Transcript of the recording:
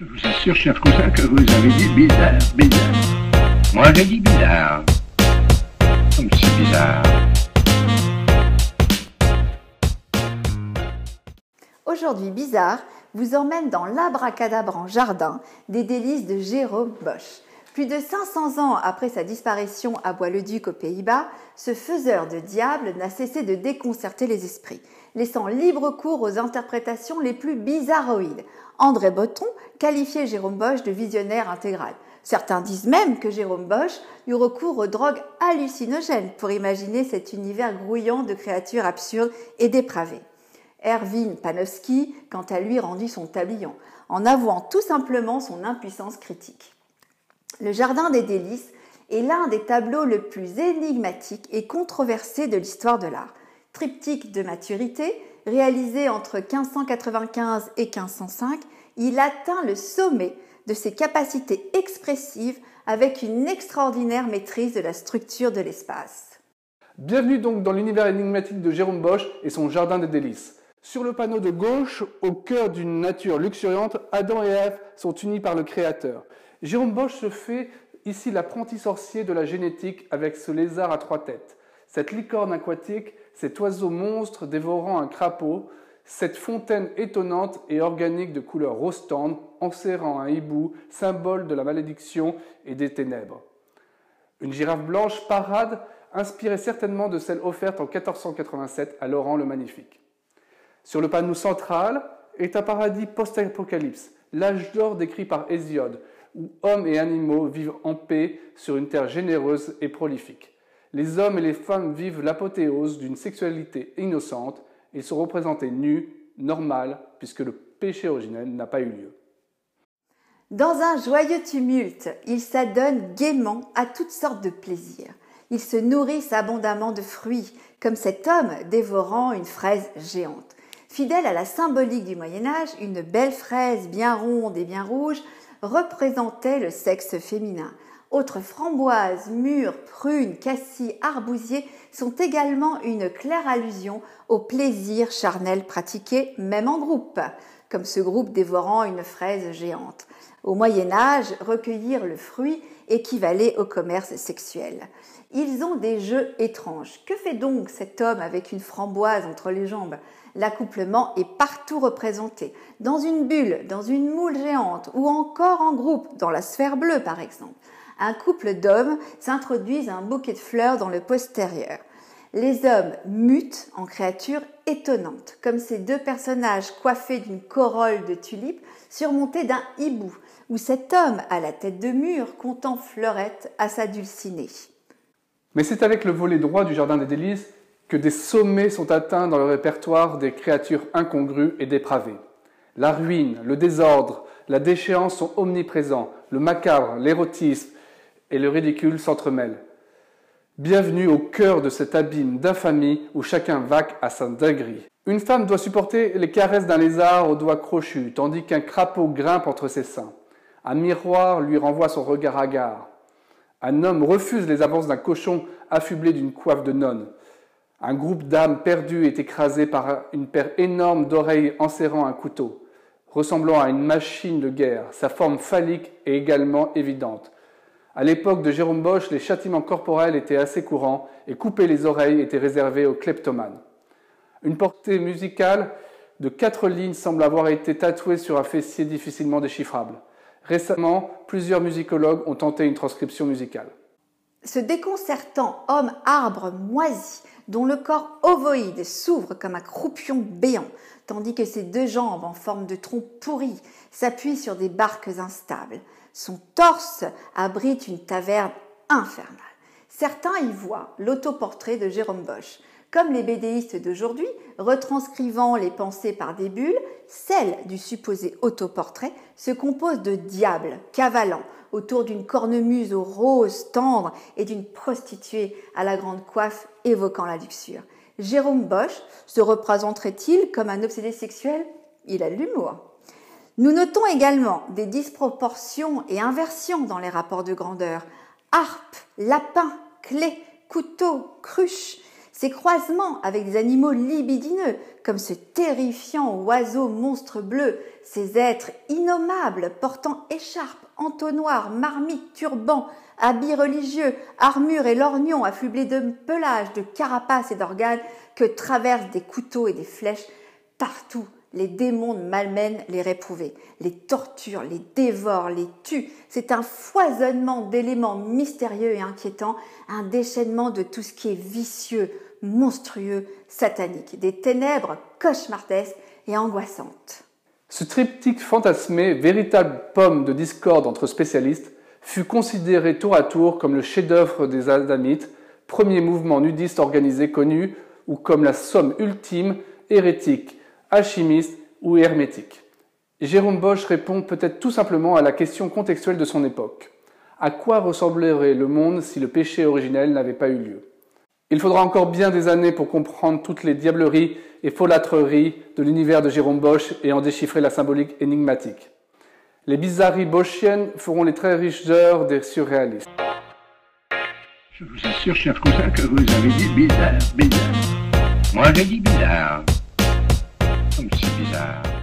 Je vous assure, cher cousin, que vous avez dit bizarre, bizarre. Moi, j'ai dit bizarre. Comme c'est bizarre. Aujourd'hui, Bizarre vous emmène dans l'abracadabre en jardin des délices de Jérôme Bosch. Plus de 500 ans après sa disparition à Bois-le-Duc aux Pays-Bas, ce faiseur de diable n'a cessé de déconcerter les esprits, laissant libre cours aux interprétations les plus bizarroïdes. André Botton qualifiait Jérôme Bosch de visionnaire intégral. Certains disent même que Jérôme Bosch eut recours aux drogues hallucinogènes pour imaginer cet univers grouillant de créatures absurdes et dépravées. Erwin Panofsky, quant à lui, rendit son tablion, en avouant tout simplement son impuissance critique. Le Jardin des délices est l'un des tableaux le plus énigmatiques et controversés de l'histoire de l'art. Triptyque de maturité, réalisé entre 1595 et 1505, il atteint le sommet de ses capacités expressives avec une extraordinaire maîtrise de la structure de l'espace. Bienvenue donc dans l'univers énigmatique de Jérôme Bosch et son Jardin des délices. Sur le panneau de gauche, au cœur d'une nature luxuriante, Adam et Ève sont unis par le Créateur. Jérôme Bosch se fait ici l'apprenti sorcier de la génétique avec ce lézard à trois têtes, cette licorne aquatique, cet oiseau monstre dévorant un crapaud, cette fontaine étonnante et organique de couleur rose tendre enserrant un hibou, symbole de la malédiction et des ténèbres. Une girafe blanche parade, inspirée certainement de celle offerte en 1487 à Laurent le Magnifique. Sur le panneau central est un paradis post-apocalypse, l'âge d'or décrit par Hésiode, où hommes et animaux vivent en paix sur une terre généreuse et prolifique. Les hommes et les femmes vivent l'apothéose d'une sexualité innocente et sont représentés nus, normal, puisque le péché originel n'a pas eu lieu. Dans un joyeux tumulte, ils s'adonnent gaiement à toutes sortes de plaisirs. Ils se nourrissent abondamment de fruits, comme cet homme dévorant une fraise géante. Fidèle à la symbolique du Moyen Âge, une belle fraise bien ronde et bien rouge représentait le sexe féminin. Autres framboises, mûres, prunes, cassis, arbousiers sont également une claire allusion au plaisir charnel pratiqué même en groupe, comme ce groupe dévorant une fraise géante. Au Moyen Âge, recueillir le fruit équivalait au commerce sexuel. Ils ont des jeux étranges. Que fait donc cet homme avec une framboise entre les jambes? L'accouplement est partout représenté, dans une bulle, dans une moule géante ou encore en groupe, dans la sphère bleue par exemple. Un couple d'hommes s'introduisent un bouquet de fleurs dans le postérieur. Les hommes mutent en créatures étonnantes, comme ces deux personnages coiffés d'une corolle de tulipes surmontée d'un hibou, ou cet homme à la tête de mur comptant fleurettes à sa dulcinée. Mais c'est avec le volet droit du Jardin des délices que des sommets sont atteints dans le répertoire des créatures incongrues et dépravées. La ruine, le désordre, la déchéance sont omniprésents, le macabre, l'érotisme et le ridicule s'entremêlent. Bienvenue au cœur de cet abîme d'infamie où chacun vaque à sa dinguerie. Une femme doit supporter les caresses d'un lézard aux doigts crochus, tandis qu'un crapaud grimpe entre ses seins. Un miroir lui renvoie son regard hagard. Un homme refuse les avances d'un cochon affublé d'une coiffe de nonne. Un groupe d'âmes perdues est écrasé par une paire énorme d'oreilles enserrant un couteau. Ressemblant à une machine de guerre, sa forme phallique est également évidente. À l'époque de Jérôme Bosch, les châtiments corporels étaient assez courants et couper les oreilles était réservé aux kleptomanes. Une portée musicale de quatre lignes semble avoir été tatouée sur un fessier difficilement déchiffrable. Récemment, plusieurs musicologues ont tenté une transcription musicale. Ce déconcertant homme arbre moisi dont le corps ovoïde s'ouvre comme un croupion béant, tandis que ses deux jambes en forme de tronc pourri s'appuient sur des barques instables. Son torse abrite une taverne infernale. Certains y voient l'autoportrait de Jérôme Bosch. Comme les bédéistes d'aujourd'hui, retranscrivant les pensées par des bulles, celle du supposé autoportrait se compose de diables cavalant autour d'une cornemuse aux roses tendres et d'une prostituée à la grande coiffe évoquant la luxure. Jérôme Bosch se représenterait-il comme un obsédé sexuel? Il a de l'humour. Nous notons également des disproportions et inversions dans les rapports de grandeur. Harpe, lapin, clé, couteau, cruche. Ces croisements avec des animaux libidineux, comme ce terrifiant oiseau monstre bleu, ces êtres innommables portant écharpe, entonnoir, marmite, turban, habits religieux, armure et lorgnon affublés de pelage, de carapaces et d'organes que traversent des couteaux et des flèches partout les démons malmènent les réprouvés, les torturent, les dévorent, les tuent. C'est un foisonnement d'éléments mystérieux et inquiétants, un déchaînement de tout ce qui est vicieux, monstrueux, satanique, des ténèbres cauchemardesques et angoissantes. Ce triptyque fantasmé, véritable pomme de discorde entre spécialistes, fut considéré tour à tour comme le chef-d'œuvre des Adamites, premier mouvement nudiste organisé connu, ou comme la somme ultime, hérétique, alchimiste ou hermétique Jérôme Bosch répond peut-être tout simplement à la question contextuelle de son époque. À quoi ressemblerait le monde si le péché originel n'avait pas eu lieu? Il faudra encore bien des années pour comprendre toutes les diableries et folâtreries de l'univers de Jérôme Bosch et en déchiffrer la symbolique énigmatique. Les bizarreries boschiennes feront les très riches heures des surréalistes. Je vous assure, cher cousin, que vous avez dit bizarre, bizarre. Moi, j'ai dit bizarre. Comme bizarre.